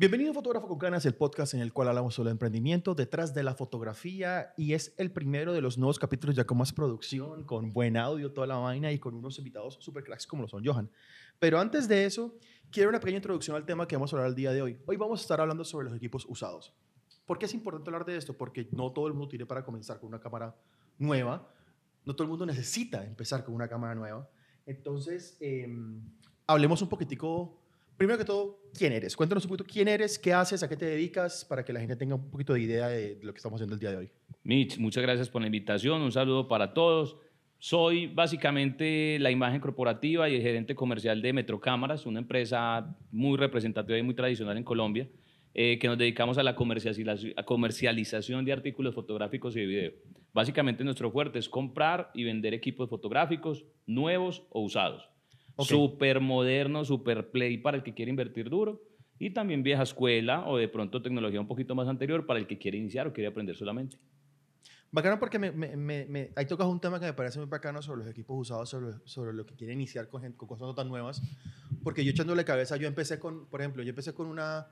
Bienvenido a Fotógrafo con Ganas, el podcast en el cual hablamos sobre emprendimiento detrás de la fotografía y es el primero de los nuevos capítulos ya con más producción, con buen audio, toda la vaina y con unos invitados super cracks como lo son Johan. Pero antes de eso, quiero una pequeña introducción al tema que vamos a hablar el día de hoy. Hoy vamos a estar hablando sobre los equipos usados. ¿Por qué es importante hablar de esto? Porque no todo el mundo tiene para comenzar con una cámara nueva, no todo el mundo necesita empezar con una cámara nueva. Entonces, em, hablemos un poquitico primero que todo, ¿quién eres? Cuéntanos un poquito quién eres, qué haces, a qué te dedicas, para que la gente tenga un poquito de idea de lo que estamos haciendo el día de hoy. Mitch, muchas gracias por la invitación. Un saludo para todos. Soy básicamente la imagen corporativa y el gerente comercial de Metrocámaras, una empresa muy representativa y muy tradicional en Colombia, eh, que nos dedicamos a la comercialización de artículos fotográficos y de video. Básicamente nuestro fuerte es comprar y vender equipos fotográficos nuevos o usados. Súper moderno, super play para el que quiere invertir duro. Y también vieja escuela o de pronto tecnología un poquito más anterior para el que quiere iniciar o quiere aprender solamente. Bacano porque me, me, me, ahí tocas un tema que me parece muy bacano sobre los equipos usados, sobre, sobre lo que quiere iniciar con, con cosas no tan nuevas. Porque yo echándole cabeza, yo empecé con, por ejemplo, yo empecé con una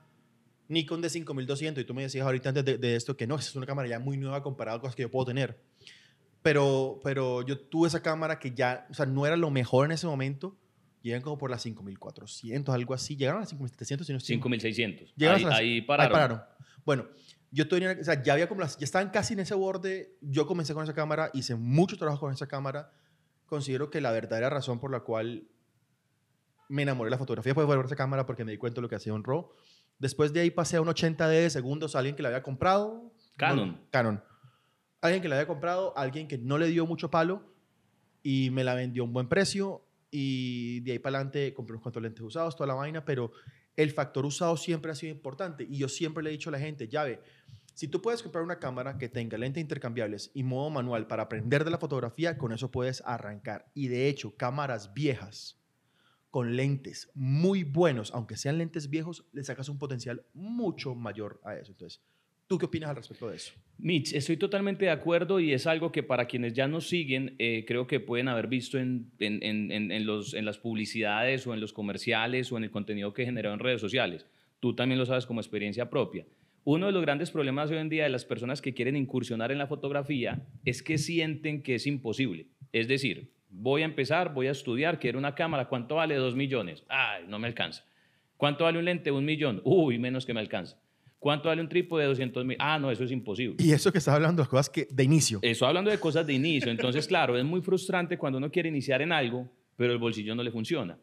Nikon de 5200 y tú me decías ahorita antes de, de esto que no, es una cámara ya muy nueva comparada con cosas que yo puedo tener. Pero, pero yo tuve esa cámara que ya, o sea, no era lo mejor en ese momento, llegan como por las 5400, algo así. Llegaron a las 5700, sino 5600. Llegaron ahí, ahí, pararon. ahí pararon. Bueno, yo tenía, o sea, ya había como las, ya estaban casi en ese borde. Yo comencé con esa cámara, hice mucho trabajo con esa cámara. Considero que la verdadera razón por la cual me enamoré de la fotografía fue ver esa cámara porque me di cuenta de lo que hacía un RAW. Después de ahí pasé a un 80D de segundos a alguien que la había comprado. Canon. Canon. Alguien que la había comprado, alguien que no le dio mucho palo y me la vendió a un buen precio y de ahí para adelante compré unos cuantos lentes usados, toda la vaina, pero el factor usado siempre ha sido importante y yo siempre le he dicho a la gente, ya ve, si tú puedes comprar una cámara que tenga lentes intercambiables y modo manual para aprender de la fotografía, con eso puedes arrancar. Y de hecho, cámaras viejas con lentes muy buenos, aunque sean lentes viejos, le sacas un potencial mucho mayor a eso. Entonces, ¿Tú qué opinas al respecto de eso? Mitch, estoy totalmente de acuerdo y es algo que para quienes ya nos siguen, eh, creo que pueden haber visto en, en, en, los, en las publicidades o en los comerciales o en el contenido que generó en redes sociales. Tú también lo sabes como experiencia propia. Uno de los grandes problemas hoy en día de las personas que quieren incursionar en la fotografía es que sienten que es imposible. Es decir, voy a empezar, voy a estudiar, quiero una cámara, ¿cuánto vale? Dos millones. Ay, no me alcanza. ¿Cuánto vale un lente? Un millón. Uy, menos que me alcanza. ¿Cuánto vale un trípode de 200 mil? Ah, no, eso es imposible. Y eso que estás hablando de cosas que de inicio. Eso hablando de cosas de inicio. Entonces, claro, es muy frustrante cuando uno quiere iniciar en algo, pero el bolsillo no le funciona.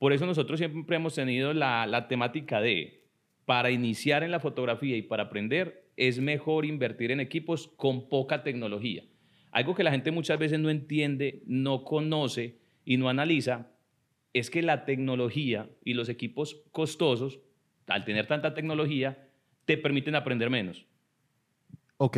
Por eso nosotros siempre hemos tenido la, la temática de, para iniciar en la fotografía y para aprender, es mejor invertir en equipos con poca tecnología. Algo que la gente muchas veces no entiende, no conoce y no analiza, es que la tecnología y los equipos costosos, al tener tanta tecnología, te permiten aprender menos. Ok.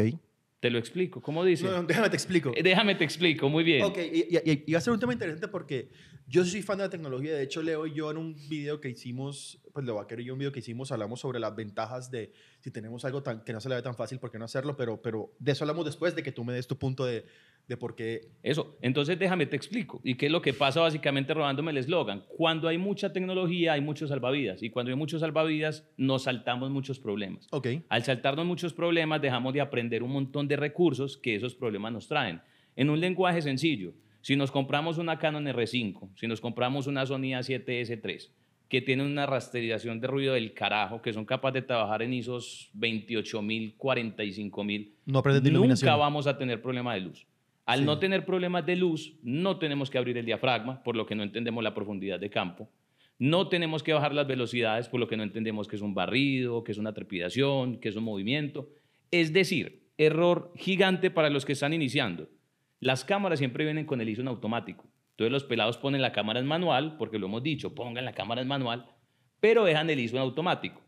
Te lo explico. ¿Cómo dice? No, déjame te explico. Eh, déjame te explico, muy bien. Ok, y, va a ser un tema interesante porque yo soy fan de la tecnología. De hecho, Leo y yo en un video que hicimos, pues Leo Vaquero y yo un video que hicimos, hablamos sobre las ventajas de si tenemos algo tan, que no se le ve tan fácil, ¿por qué no hacerlo? Pero, pero de eso hablamos después de que tú me des tu punto de, de por qué. Eso, entonces déjame te explico. ¿Y qué es lo que pasa básicamente robándome el eslogan? Cuando hay mucha tecnología hay muchos salvavidas y cuando hay muchos salvavidas nos saltamos muchos problemas. Ok. Al saltarnos muchos problemas dejamos de aprender un montón de recursos que esos problemas nos traen. En un lenguaje sencillo, si nos compramos una Canon R5, si nos compramos una Sony A7S3, que tienen una rasterización de ruido del carajo, que son capaces de trabajar en ISOs 28000, 45000, no nunca vamos a tener problema de luz. Al no tener problemas de luz, no tenemos que abrir el diafragma, por lo que no entendemos la profundidad de campo. No tenemos que bajar las velocidades, por lo que no entendemos que es un barrido, que es una trepidación, que es un movimiento. Es decir, error gigante para los que están iniciando. Las cámaras siempre vienen con el ISO en automático. Entonces los pelados ponen la cámara en manual, porque lo hemos dicho, pongan la cámara en manual, pero dejan el ISO en automático.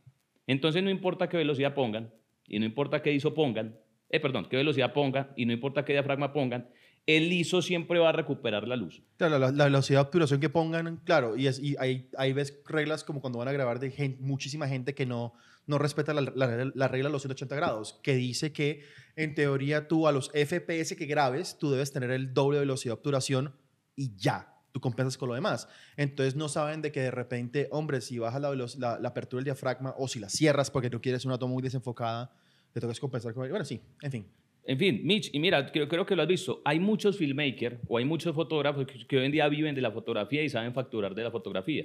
Entonces no importa qué velocidad pongan y no importa qué ISO pongan, eh, perdón, qué velocidad pongan y no importa qué diafragma pongan, el ISO siempre va a recuperar la luz. Claro, la, velocidad de obturación que pongan, claro, y, es, y hay, hay ves reglas como cuando van a grabar de muchísima gente que no, no respeta la, la, regla de los 180 grados, que dice que en teoría tú a los FPS que grabes, tú debes tener el doble de velocidad de obturación y ya. tú compensas con lo demás. Entonces no saben de que de repente, hombre, si bajas la, la, la apertura del diafragma o si la cierras porque tú quieres una toma muy desenfocada, te toca compensar con... Bueno, sí, en fin. En fin, Mitch, y mira, creo, creo que lo has visto, hay muchos filmmakers o hay muchos fotógrafos que, que hoy en día viven de la fotografía y saben facturar de la fotografía.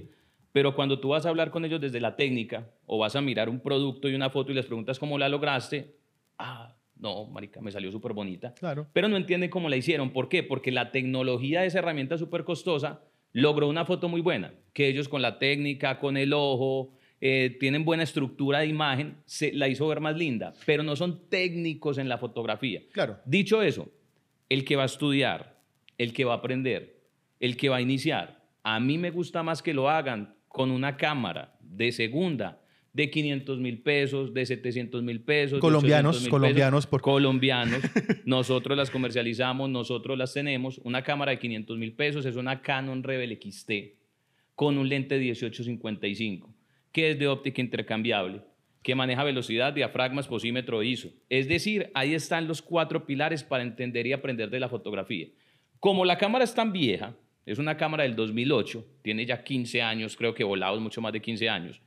Pero cuando tú vas a hablar con ellos desde la técnica o vas a mirar un producto y una foto y les preguntas cómo la lograste, ah, no, marica, me salió súper bonita. Claro. Pero no entienden cómo la hicieron. ¿Por qué? Porque la tecnología de esa herramienta súper costosa logró una foto muy buena, que ellos con la técnica, con el ojo, eh, tienen buena estructura de imagen, se la hizo ver más linda, pero no son técnicos en la fotografía. Claro. Dicho eso, el que va a estudiar, el que va a aprender, el que va a iniciar, a mí me gusta más que lo hagan con una cámara de segunda de 500 mil pesos, de 700 mil pesos. Colombianos, colombianos. Por... Colombianos. nosotros las comercializamos, nosotros las tenemos. Una cámara de 500 mil pesos es una Canon Rebel XT con un lente 1855, que es de óptica intercambiable, que maneja velocidad, diafragmas, posímetro ISO. Es decir, ahí están los cuatro pilares para entender y aprender de la fotografía. Como la cámara es tan vieja, es una cámara del 2008, tiene ya 15 años, creo que volados mucho más de 15 años.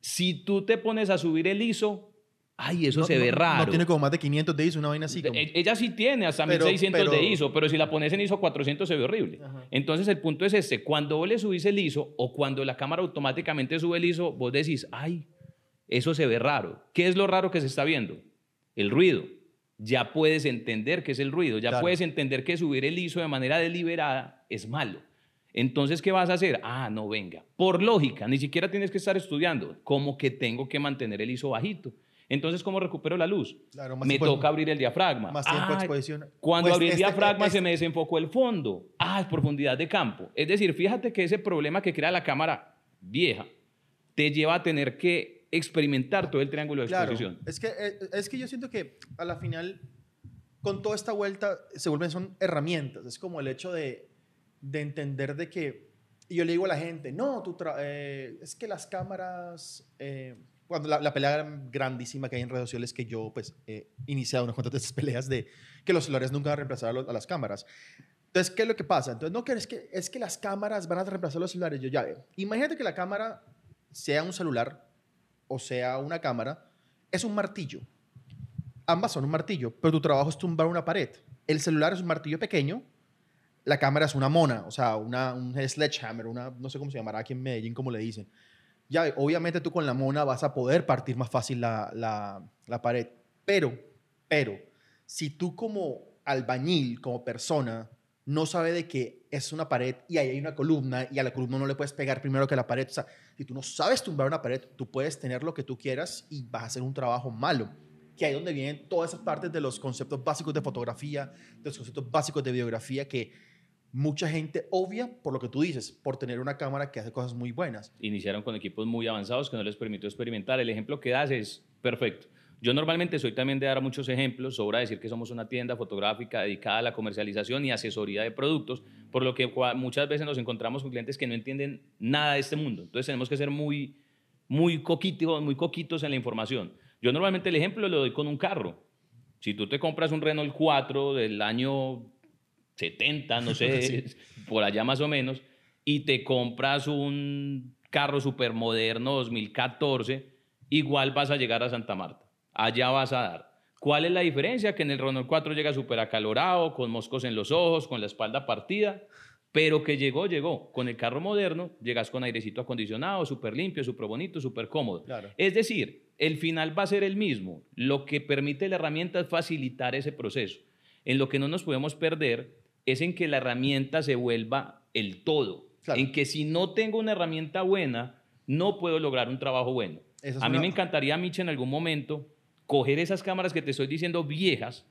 Si tú te pones a subir el ISO, ay, eso No- se ve no- raro. No tiene como más de 500 de ISO, una vaina así. como- Ella sí tiene hasta Pero- 1600 de ISO, pero si la pones en ISO 400 se ve horrible. Ajá. Entonces el punto es este, cuando vos le subís el ISO o cuando la cámara automáticamente sube el ISO, vos decís, ay, eso se ve raro. ¿Qué es lo raro que se está viendo? El ruido. Ya puedes entender qué es el ruido, ya Claro. puedes entender que subir el ISO de manera deliberada es malo. Entonces, ¿qué vas a hacer? Ah, no, venga. Por lógica, ni siquiera tienes que estar estudiando. Como que tengo que mantener el ISO bajito. Entonces, ¿cómo recupero la luz? Claro, más Me toca abrir el diafragma. Más tiempo Ah, exposición. Cuando Pues abrí el este- diafragma este- se me desenfocó el fondo. Ah, es profundidad de campo. Es decir, fíjate que ese problema que crea la cámara vieja te lleva a tener que experimentar todo el triángulo de Claro, exposición. es que, eh, es que yo siento que a la final, con toda esta vuelta, se vuelven son herramientas. Es como el hecho de, de entender de que, y yo le digo a la gente, no, tú eh, es que las cámaras, eh, cuando la, la pelea grandísima que hay en redes sociales que yo pues he iniciado unas cuantas de esas peleas de que los celulares nunca van a reemplazar a, las cámaras. Entonces, ¿qué es lo que pasa? Entonces, no, es que, es que las cámaras van a reemplazar los celulares. Yo ya. Imagínate que la cámara sea un celular o sea una cámara, es un martillo. Ambas son un martillo, pero tu trabajo es tumbar una pared. El celular es un martillo pequeño, la cámara es una mona, o sea, una, un sledgehammer, una, no sé cómo se llamará aquí en Medellín, como le dicen. Ya, obviamente tú con la mona vas a poder partir más fácil la, la, la pared, pero, pero, si tú como albañil, como persona, no sabe de que es una pared y ahí hay una columna y a la columna no le puedes pegar primero que a la pared, o sea, si tú no sabes tumbar una pared, tú puedes tener lo que tú quieras y vas a hacer un trabajo malo. Que ahí es donde vienen todas esas partes de los conceptos básicos de fotografía, de los conceptos básicos de biografía que mucha gente obvia por lo que tú dices, por tener una cámara que hace cosas muy buenas. Iniciaron con equipos muy avanzados que no les permitió experimentar. El ejemplo que das es perfecto. Yo normalmente soy también de dar muchos ejemplos, sobra decir que somos una tienda fotográfica dedicada a la comercialización y asesoría de productos, por lo que muchas veces nos encontramos con clientes que no entienden nada de este mundo. Entonces tenemos que ser muy, muy, coquitos, muy coquitos en la información. Yo normalmente el ejemplo lo doy con un carro. Si tú te compras un Renault 4 del año 70, no sé, Sí. por allá más o menos, y te compras un carro supermoderno 2014, igual vas a llegar a Santa Marta. Allá vas a dar. ¿Cuál es la diferencia? Que en el Renault 4 llega súper acalorado, con moscos en los ojos, con la espalda partida, pero que llegó, llegó. Con el carro moderno llegas con airecito acondicionado, súper limpio, súper bonito, súper cómodo. Claro. Es decir, el final va a ser el mismo. Lo que permite la herramienta es facilitar ese proceso. En lo que no nos podemos perder es en que la herramienta se vuelva el todo. Claro. En que si no tengo una herramienta buena, no puedo lograr un trabajo bueno. Es a mí una- me encantaría, Micha, en algún momento, coger esas cámaras que te estoy diciendo viejas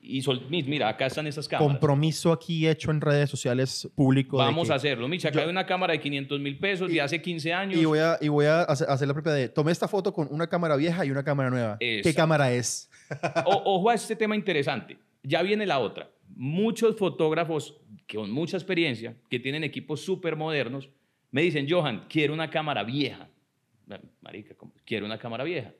y sol- mi- mira, acá están esas cámaras. Compromiso aquí hecho en redes sociales público. de Vamos que- a hacerlo. Micha, acá yo- hay una cámara de 500 mil pesos Y- de hace 15 años. Y voy a, y voy a hacer, hacer la propia de. Tomé esta foto con una cámara vieja y una cámara nueva. ¿Qué cámara es? O- ojo a este tema interesante. Ya viene la otra. Muchos fotógrafos con mucha experiencia, que tienen equipos súper modernos, me dicen, Johan, quiero una cámara vieja. Marica, quiero una cámara vieja.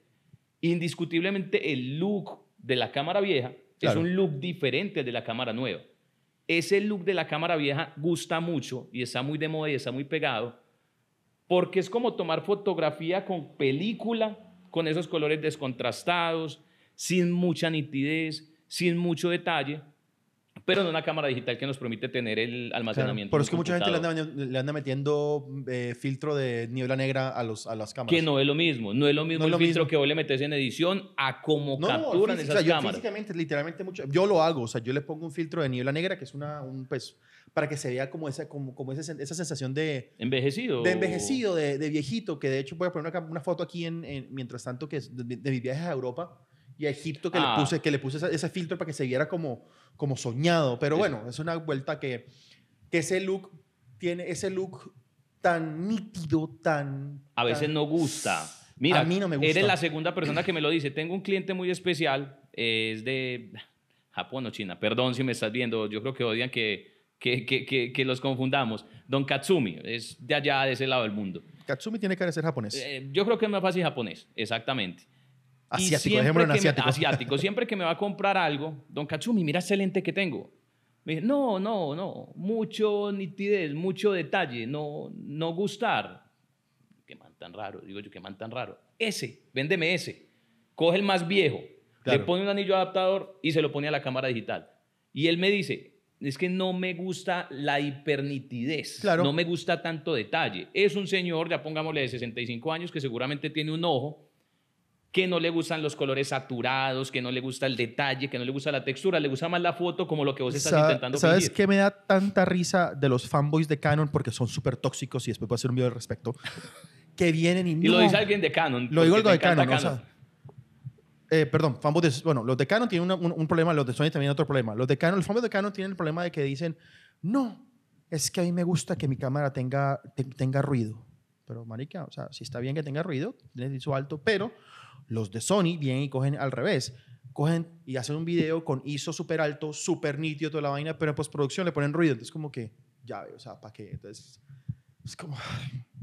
Indiscutiblemente el look de la cámara vieja Claro. es un look diferente al de la cámara nueva. ese look de la cámara vieja gusta mucho y está muy de moda y está muy pegado, porque es como tomar fotografía con película, con esos colores descontrastados, sin mucha nitidez, sin mucho detalle, pero en una cámara digital que nos permite tener el almacenamiento. Pero es que mucha gente le anda, metiendo eh, filtro de niebla negra a, los, a las cámaras. Que no es lo mismo. No es lo mismo el filtro que vos le metes en edición a cómo capturan esas o sea, cámaras. físicamente, literalmente, mucho, yo lo hago. O sea, yo le pongo un filtro de niebla negra que es una, un, pues, para que se vea como esa, como, como esa, esa sensación de... Envejecido. De envejecido, de, de viejito, que de hecho voy a poner una, una foto aquí en, mientras tanto que es de, de mis viajes a Europa y a Egipto que le ah. puse, que le puse ese, filtro para que se viera como, como soñado. Pero bueno, es una vuelta que, que ese look tiene ese look tan nítido, tan... A veces no gusta. Mira, a mí no me gusta. Eres la segunda persona que me lo dice. Tengo un cliente muy especial, es de Japón o China. Perdón si me estás viendo, yo creo que odian que, que, que, que, los confundamos. Don Katsumi, es de allá, de ese lado del mundo. Katsumi tiene que ser japonés. Eh, yo creo que es más fácil japonés, exactamente. Asiático, ejemplo en asiático. asiático. Siempre que me va a comprar algo, don Katsumi, mira ese lente que tengo. Me dice, no, no, no, mucho nitidez, mucho detalle, no, no gustar. Qué man tan raro, digo yo, qué man tan raro. Ese, véndeme ese. Coge el más viejo, le pone un anillo adaptador y se lo pone a la cámara digital. Y él me dice, es que no me gusta la hipernitidez, claro. no me gusta tanto detalle. Es un señor, ya pongámosle de 65 años, que seguramente tiene un ojo que no le gustan los colores saturados, que no le gusta el detalle, que no le gusta la textura, le gusta más la foto como lo que vos estás intentando ¿Sabes qué me da tanta risa de los fanboys de Canon? Porque son súper tóxicos y después voy a hacer un video al respecto. que vienen y, y lo dice alguien de Canon. Lo digo algo de Canon, O sea, eh, perdón, fanboys de, bueno, los de Canon tienen un, problema, los de Sony también otro problema. Los de Canon, los fanboys de Canon tienen el problema de que dicen, no, es que a mí me gusta que mi cámara tenga, tenga ruido. Pero, marica, o sea, si está bien que tenga ruido, tiene su alto, pero los de Sony vienen y cogen al revés. Cogen y hacen un video con ISO súper alto, súper nítido, toda la vaina, pero en postproducción le ponen ruido. Entonces, como que, ya o sea, ¿para qué? Entonces, es como...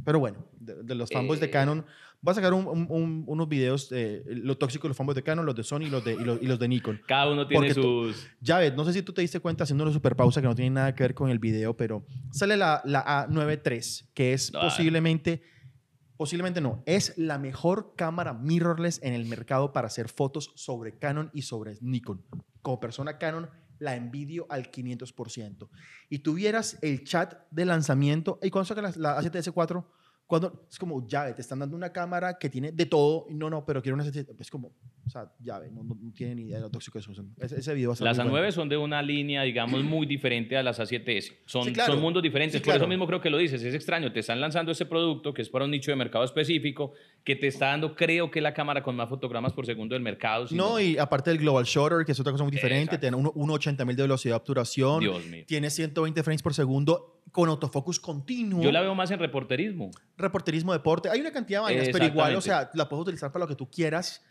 Pero bueno, de, los fanboys de eh. Canon, voy a sacar unos videos de lo tóxico de los fanboys de Canon, los de Sony y los de, y los, de Nikon. Cada uno tiene sus... ya ves, no sé si tú te diste cuenta haciendo una super pausa que no tiene nada que ver con el video, pero sale la, la A93, que es posiblemente Posiblemente no. Es la mejor cámara mirrorless en el mercado para hacer fotos sobre Canon y sobre Nikon. Como persona Canon, la envidio al 500%. Y tuvieras el chat de lanzamiento, ¿y cuando saca la, la A7S4? Cuando es como llave, te están dando una cámara que tiene de todo, no, no, pero quiero una es como, o sea, llave, no, no, tienen ni idea de lo tóxico que son. Ese, ese video Las A9 son de una línea, digamos, muy diferente a las A7S. Son, son mundos diferentes, por eso mismo creo que lo dices, es extraño, te están lanzando ese producto que es para un nicho de mercado específico, que te está dando, creo que la cámara con más fotogramas por segundo del mercado. No, y aparte del Global Shutter, que es otra cosa muy diferente, tiene 1.80 mil de velocidad de obturación, tiene 120 frames por segundo con autofocus continuo. Yo la veo más en reporterismo. Reporterismo, deporte. Hay una cantidad de vainas, pero igual, o sea, la puedes utilizar para lo que tú quieras,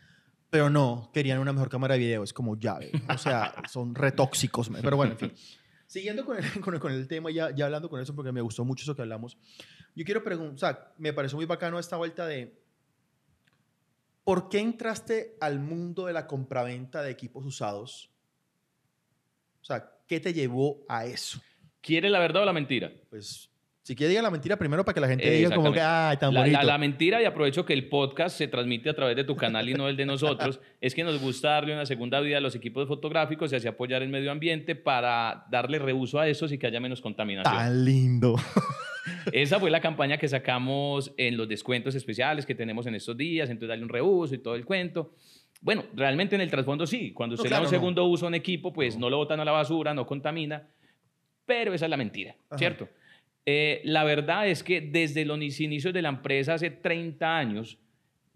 pero no, querían una mejor cámara de video. Es como llave. O sea, son retóxicos. Pero bueno, en fin. Siguiendo con el, con, el tema, ya, ya hablando con eso, porque me gustó mucho eso que hablamos, yo quiero preguntar, o sea, me pareció muy bacano esta vuelta de, ¿por qué entraste al mundo de la compraventa de equipos usados? O sea, ¿qué te llevó a eso? ¿Quiere la verdad o la mentira? Pues si quiere diga la mentira primero para que la gente diga como que, ay, tan bonito. La, mentira, y aprovecho que el podcast se transmite a través de tu canal y no el de nosotros, es que nos gusta darle una segunda vida a los equipos fotográficos y así apoyar el medio ambiente para darle reuso a esos y que haya menos contaminación. Tan lindo. Esa fue la campaña que sacamos en los descuentos especiales que tenemos en estos días, entonces darle un reuso y todo el cuento. Bueno, realmente en el trasfondo sí, cuando se da un segundo uso a un equipo, pues no lo botan a la basura, no contamina, pero esa es la mentira, ¿cierto? Eh, la verdad es que desde los inicios de la empresa, hace 30 años,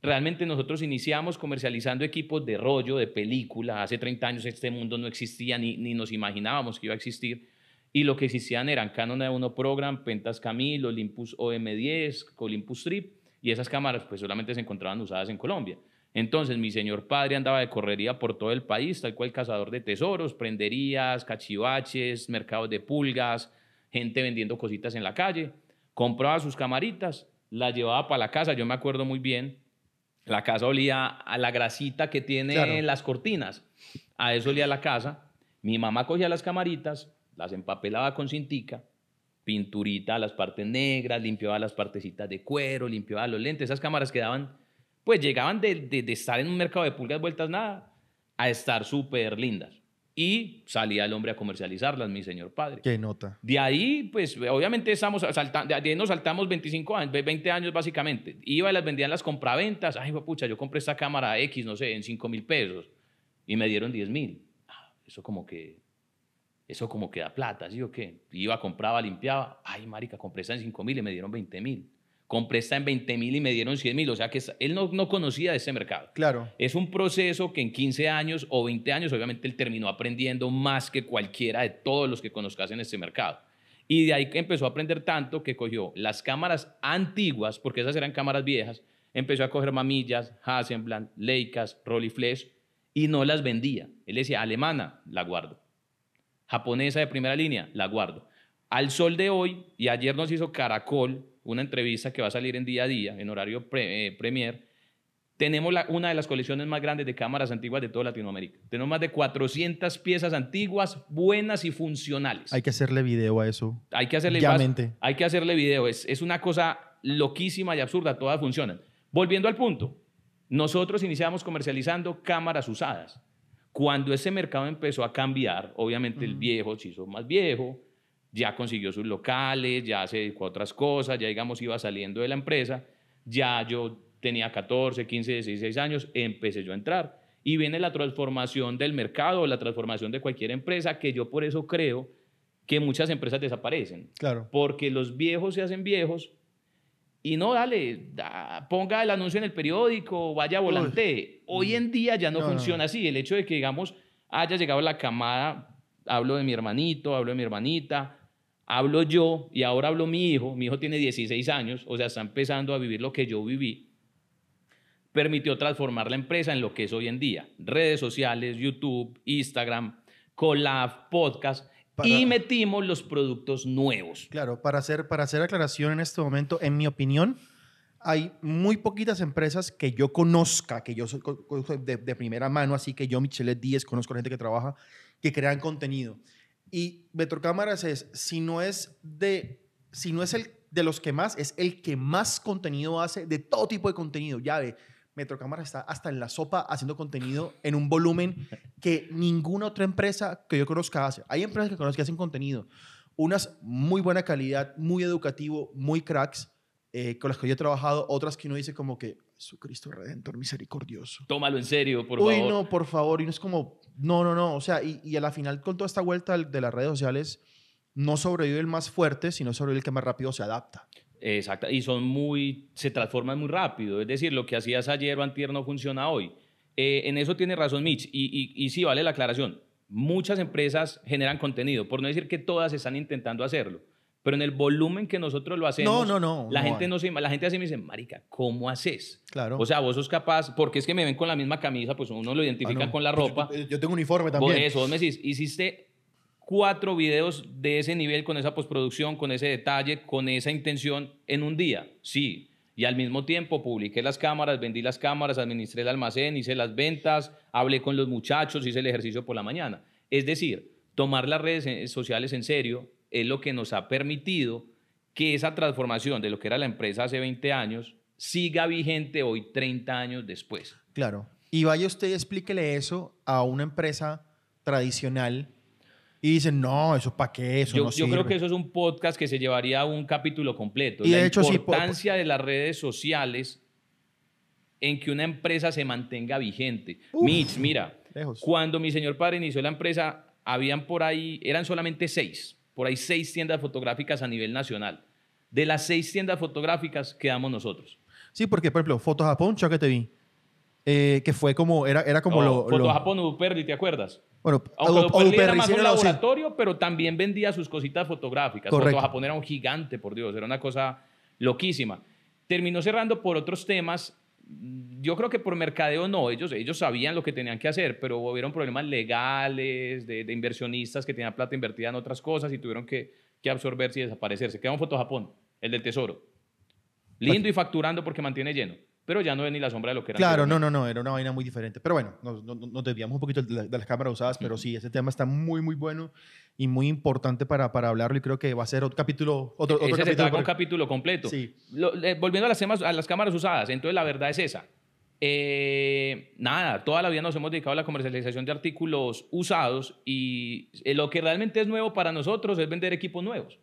realmente nosotros iniciamos comercializando equipos de rollo, de película. Hace 30 años este mundo no existía ni, ni nos imaginábamos que iba a existir. Y lo que existían eran Canon E1 Program, Pentas Camille, Olympus OM10, Olympus Trip, y esas cámaras pues solamente se encontraban usadas en Colombia. Entonces mi señor padre andaba de correría por todo el país, tal cual cazador de tesoros, prenderías, cachivaches, mercados de pulgas, gente vendiendo cositas en la calle. Compraba sus camaritas, las llevaba para la casa, yo me acuerdo muy bien, la casa olía a la grasita que tiene las cortinas, a eso olía la casa. Mi mamá cogía las camaritas, las empapelaba con cintica, pinturita a las partes negras, limpiaba las partecitas de cuero, limpiaba los lentes. Esas cámaras quedaban, pues llegaban de, de estar en un mercado de pulgas vueltas nada a estar súper lindas y salía el hombre a comercializarlas, mi señor padre. Qué nota. De ahí, pues obviamente estamos saltando, de ahí nos saltamos 25 años, 20 años básicamente. Iba y las vendían las compraventas. Ay, pucha, yo compré esta cámara X, no sé, en 5 mil pesos y me dieron 10 mil. Ah, eso como que, eso como que da plata, ¿sí o qué? Iba, compraba, limpiaba. Ay, marica, compré esta en 5 mil y me dieron 20 mil compré esta en 20 mil y me dieron 100 mil. O sea que él no, no conocía de ese mercado. Claro. Es un proceso que en 15 años o 20 años, obviamente, él terminó aprendiendo más que cualquiera de todos los que conozcas en este mercado. Y de ahí empezó a aprender tanto que cogió las cámaras antiguas, porque esas eran cámaras viejas, empezó a coger mamillas, Hasselblad, Leicas, Rolleiflex, y no las vendía. Él decía, alemana, la guardo. Japonesa de primera línea, la guardo. Al sol de hoy, y ayer nos hizo Caracol, una entrevista que va a salir en día a día, en horario eh, premier, tenemos una de las colecciones más grandes de cámaras antiguas de toda Latinoamérica. Tenemos más de 400 piezas antiguas, buenas y funcionales. Hay que hacerle video a eso. Hay que hacerle, hay que hacerle video. Es, es una cosa loquísima y absurda. Todas funcionan. Volviendo al punto, nosotros iniciamos comercializando cámaras usadas. Cuando ese mercado empezó a cambiar, obviamente el viejo se hizo más viejo, ya consiguió sus locales, ya se dedicó a otras cosas, ya digamos iba saliendo de la empresa, ya yo tenía 14, 15, 16 años, empecé yo a entrar. Y viene la transformación del mercado, la transformación de cualquier empresa, que yo por eso creo que muchas empresas desaparecen. Claro. Porque los viejos se hacen viejos y no, dale, ponga el anuncio en el periódico, vaya volante. Hoy en día ya no, funciona así. El hecho de que, digamos, haya llegado la camada, hablo de mi hermanito, hablo de mi hermanita, hablo yo y ahora hablo mi hijo, mi hijo tiene 16 años, o sea, está empezando a vivir lo que yo viví, permitió transformar la empresa en lo que es hoy en día. Redes sociales, YouTube, Instagram, Collab, podcast. y metimos los productos nuevos. Claro, para hacer, para hacer aclaración en este momento, en mi opinión, hay muy poquitas empresas que yo conozca, que yo soy de, de primera mano, así que yo, Michelle Díez, conozco gente que trabaja, que crean contenido. Y Metrocámaras es, si no es de, si no es el de los que más, es el que más contenido hace de todo tipo de contenido. Ya ve, Metrocámaras está hasta en la sopa haciendo contenido en un volumen que ninguna otra empresa que yo conozca hace. Hay empresas que conozco que hacen contenido, unas muy buena calidad, muy educativo, muy cracks, eh, con las que yo he trabajado, otras que uno dice como que, Jesucristo Redentor misericordioso. Tómalo en serio, por favor. Uy, no, por favor. Y no es como, no, no, no. O sea, y, y a la final, con toda esta vuelta de las redes sociales, no sobrevive el más fuerte, sino sobrevive el que más rápido se adapta. Exacto. Y son muy, se transforman muy rápido. Es decir, lo que hacías ayer o antier no funciona hoy. Eh, en eso tiene razón Mitch. Y, y, y sí, vale la aclaración. Muchas empresas generan contenido, por no decir que todas están intentando hacerlo pero en el volumen que nosotros lo hacemos, no, no, no, la, gente no se, la gente así me dice, marica, ¿cómo haces? Claro. O sea, vos sos capaz, porque es que me ven con la misma camisa, pues uno lo identifica ah, con la ropa. Yo, tengo uniforme también. Por eso, vos me decís, hiciste cuatro videos de ese nivel, con esa postproducción, con ese detalle, con esa intención en un día. Sí. Y al mismo tiempo publiqué las cámaras, vendí las cámaras, administré el almacén, hice las ventas, hablé con los muchachos, hice el ejercicio por la mañana. Es decir, tomar las redes sociales en serio, es lo que nos ha permitido que esa transformación de lo que era la empresa hace 20 años siga vigente hoy 30 años después. Claro. Y vaya usted y explíquele eso a una empresa tradicional y dicen, no, eso para qué, eso yo, no Yo creo que eso es un podcast que se llevaría a un capítulo completo. Y la de hecho, importancia de las redes sociales en que una empresa se mantenga vigente. Mitch, mira, cuando mi señor padre inició la empresa, habían por ahí, eran solamente seis por ahí seis tiendas fotográficas a nivel nacional. De las seis tiendas fotográficas quedamos nosotros. Sí, porque, por ejemplo, Foto Japón, yo que te vi, eh, que fue como, era, era como lo... Foto Japón, Uperli, ¿te acuerdas? Bueno, Aunque era más un laboratorio, pero también vendía sus cositas fotográficas. Correcto. Foto Japón era un gigante, por Dios, era una cosa loquísima. Terminó cerrando por otros temas yo creo que por mercadeo no, ellos, ellos sabían lo que tenían que hacer, pero hubieron problemas legales de, inversionistas que tenían plata invertida en otras cosas y tuvieron que, que absorberse y desaparecerse. Queda un foto Japón, el del tesoro. Lindo y facturando porque mantiene lleno, pero ya no es ni la sombra de lo que era. Claro, no, no, no, era una vaina muy diferente. Pero bueno, nos, nos, desviamos un poquito de, las cámaras usadas, pero sí, ese tema está muy, muy bueno y muy importante para, para hablarlo y creo que va a ser otro capítulo. Otro, otro ese capítulo, un capítulo completo. Sí. volviendo a las, temas, a las cámaras usadas, entonces la verdad es esa. Eh, nada, toda la vida nos hemos dedicado a la comercialización de artículos usados y eh, lo que realmente es nuevo para nosotros es vender equipos nuevos.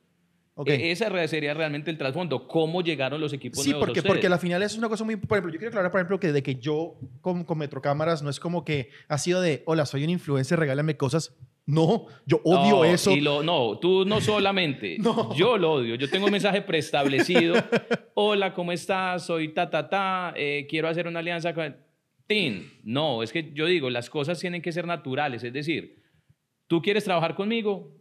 Okay. E, esa sería realmente el trasfondo. ¿Cómo llegaron los equipos sí, nuevos? Sí, porque, porque la final es una cosa muy. Por ejemplo, yo quiero aclarar, por ejemplo, que de que yo con, con Metrocámaras no es como que ha sido de, hola, soy un influencer, regálame cosas. No, yo odio eso. Y lo, no, tú no solamente. Yo lo odio. Yo tengo un mensaje preestablecido. Hola, ¿cómo estás? Soy ta, ta, ta. Eh, quiero hacer una alianza con. Tin. No, es que yo digo, las cosas tienen que ser naturales. Es decir, tú quieres trabajar conmigo,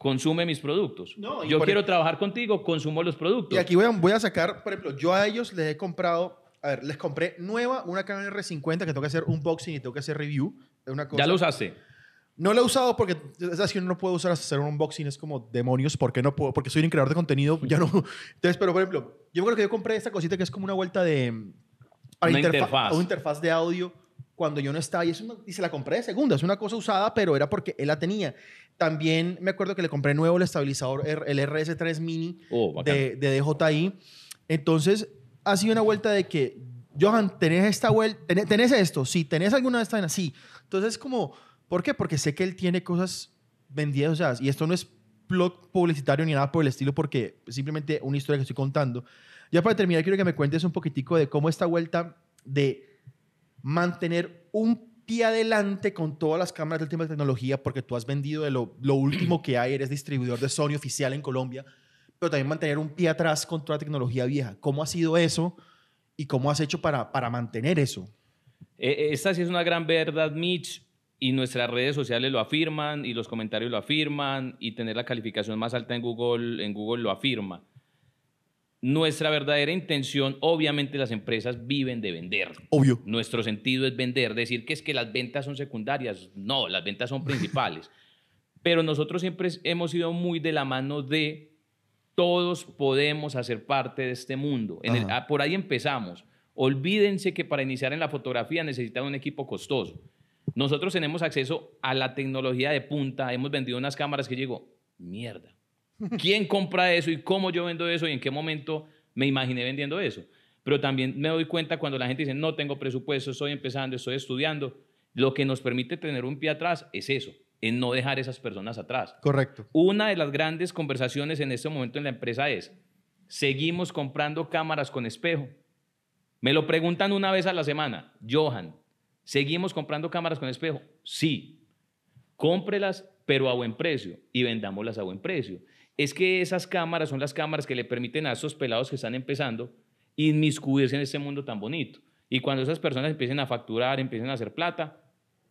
consume mis productos. yo quiero trabajar contigo, consumo los productos. Y aquí voy a, voy a sacar, por ejemplo, yo a ellos les he comprado, a ver, les compré nueva una Canon R50 que tengo que hacer unboxing y tengo que hacer review. Una cosa. ¿Ya lo usaste? No lo he usado porque es así, uno no puede usar hacer un unboxing, es como demonios, ¿por qué no puedo? Porque soy un creador de contenido, ya no. Entonces, pero por ejemplo, yo creo que yo compré esta cosita que es como una vuelta de. Una interfaz. Una interfaz de audio cuando yo no estaba y, y se la compré de segunda. Es una cosa usada, pero era porque él la tenía. También me acuerdo que le compré nuevo el estabilizador, el RS3 Mini oh, de, de DJI. Entonces, ha sido una vuelta de que, Johan, ¿tenés esta vuelta? ¿Tenés, esto? Sí. ¿Tenés alguna de estas? Sí. Entonces, como ¿Por qué? Porque sé que él tiene cosas vendidas, o sea, y esto no es blog publicitario ni nada por el estilo, porque simplemente una historia que estoy contando. Ya para terminar, quiero que me cuentes un poquitico de cómo esta vuelta de mantener un pie adelante con todas las cámaras del tema de tecnología, porque tú has vendido de lo, lo último que hay, eres distribuidor de Sony oficial en Colombia, pero también mantener un pie atrás con toda la tecnología vieja. ¿Cómo ha sido eso y cómo has hecho para, para mantener eso? E, esta sí es una gran verdad, Mitch y nuestras redes sociales lo afirman y los comentarios lo afirman y tener la calificación más alta en Google, en Google lo afirma. Nuestra verdadera intención, obviamente las empresas viven de vender. Obvio. Nuestro sentido es vender. Decir que es que las ventas son secundarias, no, las ventas son principales. Pero nosotros siempre hemos sido muy de la mano de todos podemos hacer parte de este mundo. En ah, por ahí empezamos. Olvídense que para iniciar en la fotografía necesitan un equipo costoso. Nosotros tenemos acceso a la tecnología de punta, hemos vendido unas cámaras que llegó, mierda. ¿Quién compra eso y cómo yo vendo eso y en qué momento me imaginé vendiendo eso? Pero también me doy cuenta cuando la gente dice, no tengo presupuesto, estoy empezando, estoy estudiando. Lo que nos permite tener un pie atrás es eso, en no dejar esas personas atrás. Correcto. Una de las grandes conversaciones en este momento en la empresa es, ¿seguimos comprando cámaras con espejo? Me lo preguntan una vez a la semana, Johan, ¿Seguimos comprando cámaras con espejo? Sí. Cómprelas, pero a buen precio y vendámoslas a buen precio. Es que esas cámaras son las cámaras que le permiten a esos pelados que están empezando inmiscuirse en este mundo tan bonito. Y cuando esas personas empiecen a facturar, empiecen a hacer plata,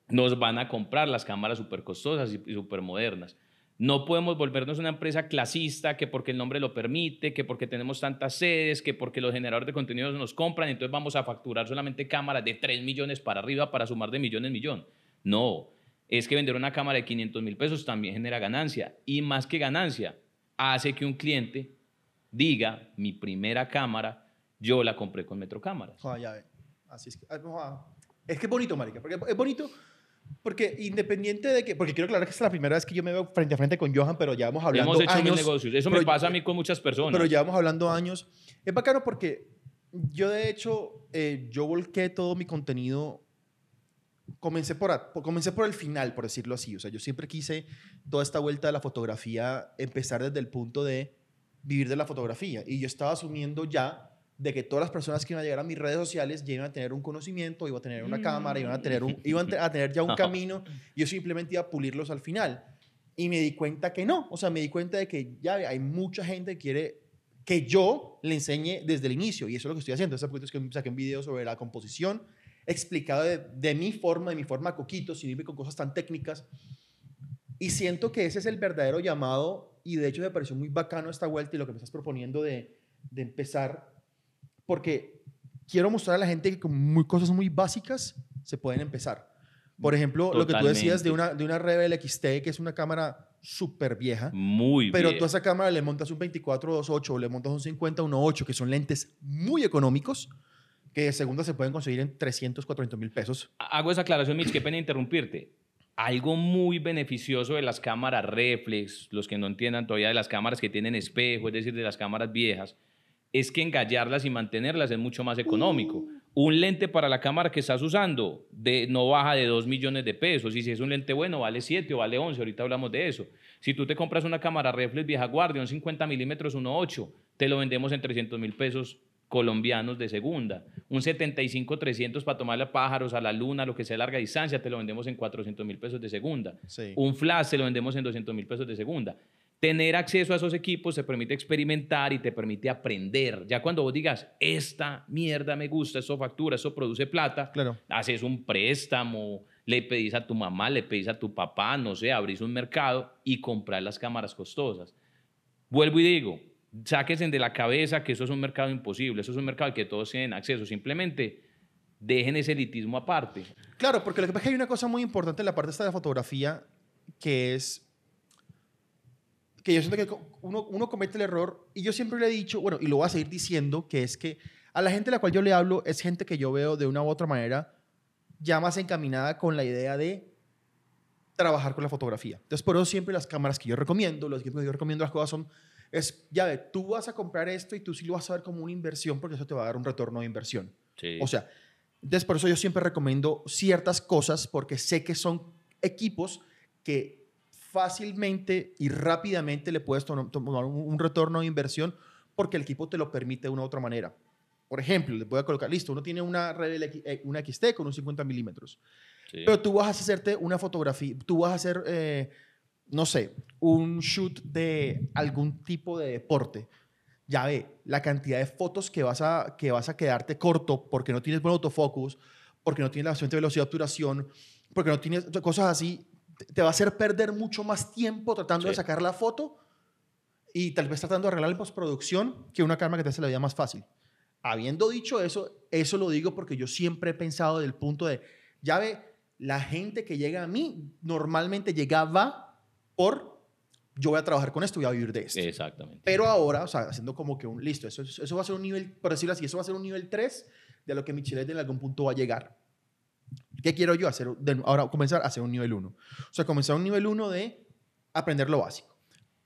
nos van a comprar las cámaras súper costosas y súper modernas. No podemos volvernos una empresa clasista que porque el nombre lo permite, que porque tenemos tantas sedes, que porque los generadores de contenidos nos compran, entonces vamos a facturar solamente cámaras de 3 millones para arriba para sumar de millón en millón. No, es que vender una cámara de 500 mil pesos también genera ganancia y más que ganancia, hace que un cliente diga, mi primera cámara, yo la compré con Metro Cámaras. ya ve. Así es que, ah, es que es bonito, marica, porque es bonito porque independiente de que, porque quiero aclarar que es la primera vez que yo me veo frente a frente con Johan, pero ya vamos hablando Hemos hecho años. negocios. Eso me pasa a mí con muchas personas. Pero ya vamos hablando años. Es bacano porque yo de hecho, eh, yo volqué todo mi contenido, comencé por, comencé por el final, por decirlo así. O sea, yo siempre quise toda esta vuelta de la fotografía empezar desde el punto de vivir de la fotografía. Y yo estaba asumiendo ya de que todas las personas que iban a llegar a mis redes sociales ya iban a tener un conocimiento, iban a tener una cámara, iban a tener, un, iban a tener ya un camino, yo simplemente iba a pulirlos al final. Y me di cuenta que no, o sea, me di cuenta de que ya hay mucha gente que quiere que yo le enseñe desde el inicio, y eso es lo que estoy haciendo. Ese es que saqué un video sobre la composición, explicado de, de mi forma, de mi forma coquito, sin irme con cosas tan técnicas. Y siento que ese es el verdadero llamado, y de hecho me pareció muy bacano esta vuelta y lo que me estás proponiendo de, de empezar porque quiero mostrar a la gente que con muy, cosas muy básicas se pueden empezar. Por ejemplo, lo que tú decías de una, de una Rebel XT, que es una cámara súper vieja. Muy Pero tú a esa cámara le montas un 24-2.8 o le montas un 50-1.8, que son lentes muy económicos, que de segunda se pueden conseguir en 300, 400 mil pesos. Hago esa aclaración, Mitch, qué pena interrumpirte. Algo muy beneficioso de las cámaras reflex, los que no entiendan todavía de las cámaras que tienen espejo, es decir, de las cámaras viejas, es que engallarlas y mantenerlas es mucho más económico. Un lente para la cámara que estás usando de, no baja de 2 millones de pesos. Y si es un lente bueno, vale 7 o vale 11. Ahorita hablamos de eso. Si tú te compras una cámara reflex vieja guardia, un 50 milímetros 1.8, te lo vendemos en 300 mil pesos colombianos de segunda. Un 75-300 para tomarle a pájaros, a la luna, lo que sea larga distancia, te lo vendemos en 400 mil pesos de segunda. Un flash te lo vendemos en 200 mil pesos de segunda. Tener acceso a esos equipos te permite experimentar y te permite aprender. Ya cuando vos digas, esta mierda me gusta, eso factura, eso produce plata, claro. haces un préstamo, le pedís a tu mamá, le pedís a tu papá, no sé, abrís un mercado y comprar las cámaras costosas. Vuelvo y digo, sáquense de la cabeza que eso es un mercado imposible, eso es un mercado que todos tienen acceso, simplemente dejen ese elitismo aparte. Claro, porque lo que pasa es que hay una cosa muy importante en la parte esta de fotografía que es que yo siento que uno, uno comete el error, y yo siempre le he dicho, bueno, y lo voy a seguir diciendo, que es que a la gente a la cual yo le hablo es gente que yo veo de una u otra manera ya más encaminada con la idea de trabajar con la fotografía. Entonces, por eso siempre las cámaras que yo recomiendo, los equipos que yo recomiendo, las cosas son, es, ya ve, tú vas a comprar esto y tú sí lo vas a ver como una inversión porque eso te va a dar un retorno de inversión. O sea, entonces por eso yo siempre recomiendo ciertas cosas porque sé que son equipos que fácilmente y rápidamente le puedes tomar un retorno de inversión porque el equipo te lo permite de una u otra manera. Por ejemplo, le voy a colocar, listo, uno tiene una, eh, una XT con un 50 milímetros, pero tú vas a hacerte una fotografía, tú vas a hacer, eh, no sé, un shoot de algún tipo de deporte. Ya ve, la cantidad de fotos que vas a, que vas a quedarte corto porque no tienes buen autofocus, porque no tienes la suficiente velocidad de obturación, porque no tienes cosas así, te va a hacer perder mucho más tiempo tratando de sacar la foto y tal vez tratando de arreglar la postproducción que una cámara que te hace la vida más fácil. Habiendo dicho eso, eso lo digo porque yo siempre he pensado del punto de, ya ve, la gente que llega a mí normalmente llegaba por yo voy a trabajar con esto, voy a vivir de esto. Exactamente. Pero ahora, o sea, haciendo como que un listo, eso, eso va a ser un nivel, por decirlo así, eso va a ser un nivel 3 de lo que Michelet en algún punto va a llegar. ¿Qué quiero yo hacer? ahora comenzar a hacer un nivel 1. O sea, comenzar un nivel 1 de aprender lo básico.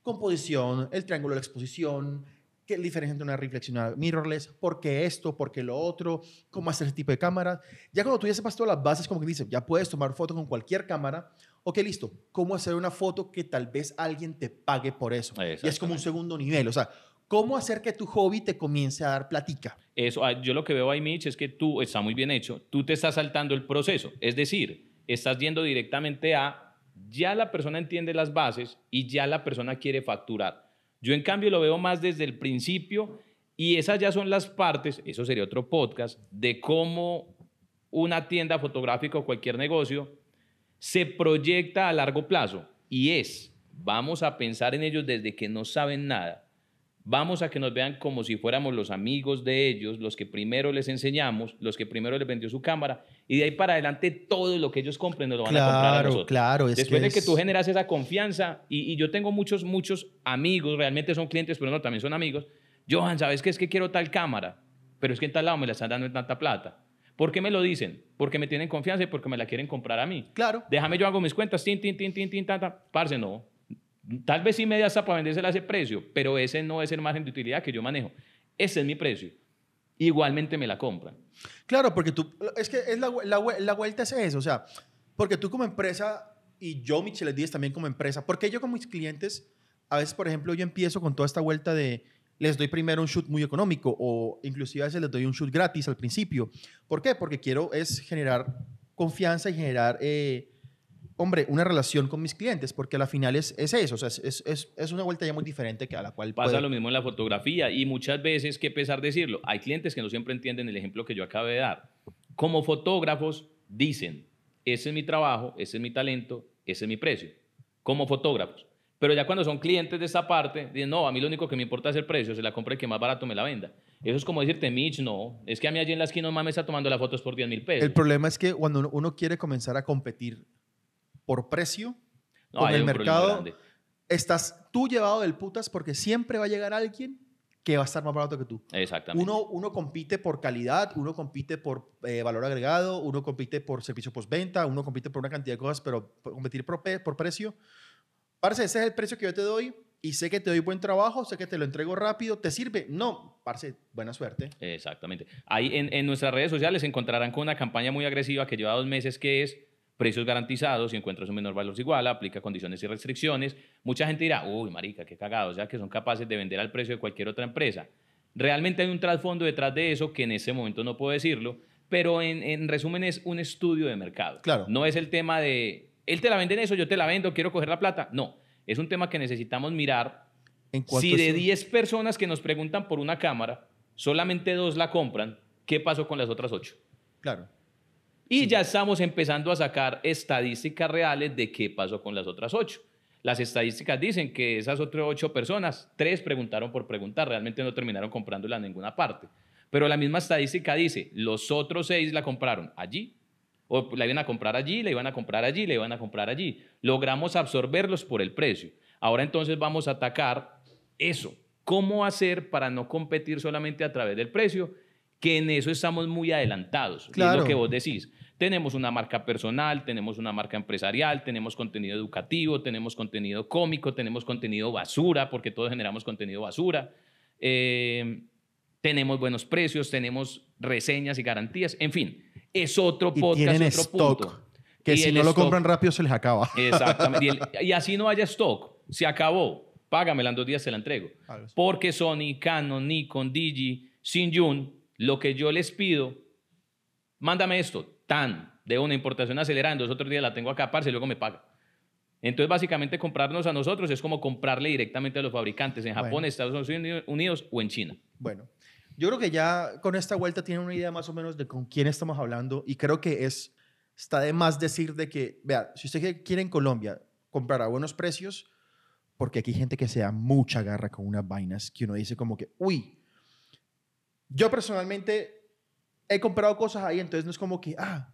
Composición, el triángulo de la exposición, qué diferencia entre una reflexión mirrorless, por qué esto, por qué lo otro, cómo hacer ese tipo de cámaras. Ya cuando tú ya sepas todas las bases, como que dices, ya puedes tomar fotos con cualquier cámara. Ok, listo. ¿Cómo hacer una foto que tal vez alguien te pague por eso? Y es como un segundo nivel. O sea, ¿Cómo hacer que tu hobby te comience a dar platica? Eso, ah, yo lo que veo ahí, Mitch, es que tú, está muy bien hecho, tú te estás saltando el proceso. Es decir, estás yendo directamente a, ya la persona entiende las bases y ya la persona quiere facturar. Yo, en cambio, lo veo más desde el principio y esas ya son las partes, eso sería otro podcast, de cómo una tienda fotográfica o cualquier negocio se proyecta a largo plazo. Y es, vamos a pensar en ellos desde que no saben nada Vamos a que nos vean como si fuéramos los amigos de ellos, los que primero les enseñamos, los que primero les vendió su cámara, y de ahí para adelante todo lo que ellos compren nos lo van a comprar a nosotros. Claro, Después de que tú generas esa confianza, y, yo tengo muchos, muchos amigos, realmente son clientes, pero no, también son amigos. Johan, ¿sabes qué es que quiero tal cámara? Pero es que en tal lado me la están dando en tanta plata. ¿Por qué me lo dicen? Porque me tienen confianza y porque me la quieren comprar a mí. Claro. Déjame yo hago mis cuentas, tin, tin, tin, tin, tin, tanta. Parce, no. Tal vez sí media hasta para vendérsela a ese precio, pero ese no es el margen de utilidad que yo manejo. Ese es mi precio. Igualmente me la compran. Claro, porque tú, es que es la, la, vuelta es eso, o sea, porque tú como empresa y yo, Michelet Díaz, también como empresa, porque yo con mis clientes, a veces, por ejemplo, yo empiezo con toda esta vuelta de, les doy primero un shoot muy económico o inclusive a veces les doy un shoot gratis al principio. ¿Por qué? Porque quiero es generar confianza y generar... Eh, hombre, una relación con mis clientes, porque a la final es, es eso, o sea, es, es, es, una vuelta ya muy diferente que a la cual... Pasa lo mismo en la fotografía y muchas veces, que pesar decirlo, hay clientes que no siempre entienden el ejemplo que yo acabé de dar. Como fotógrafos dicen, ese es mi trabajo, ese es mi talento, ese es mi precio, como fotógrafos. Pero ya cuando son clientes de esa parte, dicen, no, a mí lo único que me importa es el precio, se la compra el que más barato me la venda. Eso es como decirte, Mitch, no, es que a mí allí en la esquina mamá me está tomando las fotos por 10 mil pesos. El problema es que cuando uno quiere comenzar a competir por precio no, con el mercado, estás tú llevado del putas porque siempre va a llegar alguien que va a estar más barato que tú. Exactamente. Uno, uno compite por calidad, uno compite por eh, valor agregado, uno compite por servicio postventa, uno compite por una cantidad de cosas, pero competir por, por precio. Parce, ese es el precio que yo te doy y sé que te doy buen trabajo, sé que te lo entrego rápido, ¿te sirve? No, parce, buena suerte. Exactamente. Ahí en, en nuestras redes sociales encontrarán con una campaña muy agresiva que lleva dos meses que es precios garantizados, si encuentras un menor valor igual, aplica condiciones y restricciones. Mucha gente dirá, uy, marica, qué cagado, o sea, que son capaces de vender al precio de cualquier otra empresa. Realmente hay un trasfondo detrás de eso que en ese momento no puedo decirlo, pero en, en resumen es un estudio de mercado. Claro. No es el tema de, él te la vende en eso, yo te la vendo, quiero coger la plata. No, es un tema que necesitamos mirar. ¿En Si de es- 10 personas que nos preguntan por una cámara, solamente dos la compran, ¿qué pasó con las otras 8? Claro. Y Sí. ya estamos empezando a sacar estadísticas reales de qué pasó con las otras ocho. Las estadísticas dicen que esas otras ocho personas, tres preguntaron por preguntar, realmente no terminaron comprándola en ninguna parte. Pero la misma estadística dice, los otros seis la compraron allí, o la iban a comprar allí, la iban a comprar allí, la iban a comprar allí. Logramos absorberlos por el precio. Ahora entonces vamos a atacar eso. ¿Cómo hacer para no competir solamente a través del precio? Que en eso estamos muy adelantados. Y es Claro. lo que vos decís. Tenemos una marca personal, tenemos una marca empresarial, tenemos contenido educativo, tenemos contenido cómico, tenemos contenido basura, porque todos generamos contenido basura. Eh, tenemos buenos precios, tenemos reseñas y garantías. En fin, es otro Y podcast, tienen otro stock. punto. Que Y si no lo compran rápido se les acaba. Exactamente. Y, el- y así no haya stock. Se acabó. Págamela en dos días, te la entrego. Porque Sony, Canon, Nikon, Digi, Shinjun, lo que yo les pido, mándame esto, tan, de una importación acelerada, en dos otros días la tengo acá, parce, y luego me paga. Entonces, básicamente, comprarnos a nosotros es como comprarle directamente a los fabricantes en Japón, Bueno. Estados Unidos- Unidos o en China. Bueno, yo creo que ya con esta vuelta tienen una idea más o menos de con quién estamos hablando y creo que es, está de más decir de que, vea, si usted quiere en Colombia comprar a buenos precios, porque aquí hay gente que se da mucha garra con unas vainas que uno dice como que, uy, yo personalmente he comprado cosas ahí, entonces no es como que, ah,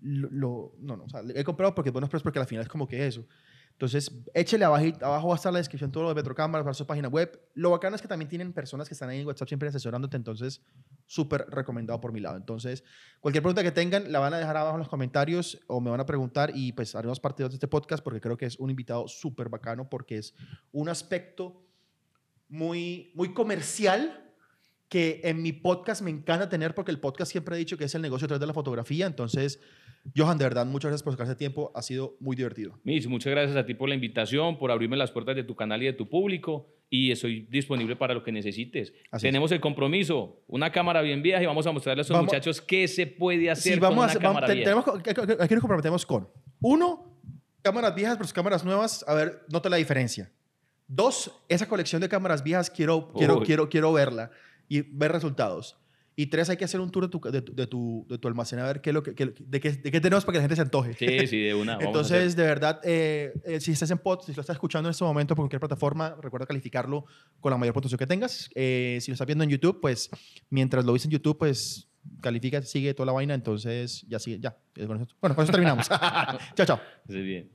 lo, lo- no, no, o sea, he comprado porque buenos precios, porque al final es como que eso. Entonces, échele abajo, abajo va a estar la descripción todo lo de Petrocámaras, para su página web. Lo bacano es que también tienen personas que están ahí en WhatsApp siempre asesorándote, entonces, súper recomendado por mi lado. Entonces, cualquier pregunta que tengan, la van a dejar abajo en los comentarios o me van a preguntar y pues haremos parte de este podcast porque creo que es un invitado súper bacano porque es un aspecto muy, muy comercial que en mi podcast me encanta tener porque el podcast siempre he dicho que es el negocio detrás de la fotografía. Entonces, Johan, de verdad, muchas gracias por sacarse tiempo. Ha sido muy divertido. Mis, muchas gracias a ti por la invitación, por abrirme las puertas de tu canal y de tu público. Y estoy disponible para lo que necesites. Así es. Tenemos el compromiso, una cámara bien vieja y vamos a mostrarle a estos Vamos- muchachos qué se puede hacer Sí, con vamos a una vamos- cámara te- vieja. tenemos, aquí nos comprometemos con, uno, cámaras viejas versus cámaras nuevas, a ver, nota la diferencia. Dos, esa colección de cámaras viejas quiero, quiero, quiero, quiero verla y ver resultados. Y tres, hay que hacer un tour de tu, de, de tu, de tu almacén a ver qué es lo que, qué- de, qué, de qué tenemos para que la gente se antoje. Sí, sí, de una. Entonces, de verdad, eh, eh, si estás en pod, si lo estás escuchando en este momento por cualquier plataforma, recuerda calificarlo con la mayor puntuación que tengas. Eh, si lo estás viendo en YouTube, pues mientras lo ves en YouTube, pues califica, sigue toda la vaina. Entonces, ya sigue, ya. Bueno, con eso terminamos. chao, chao. Sí, bien.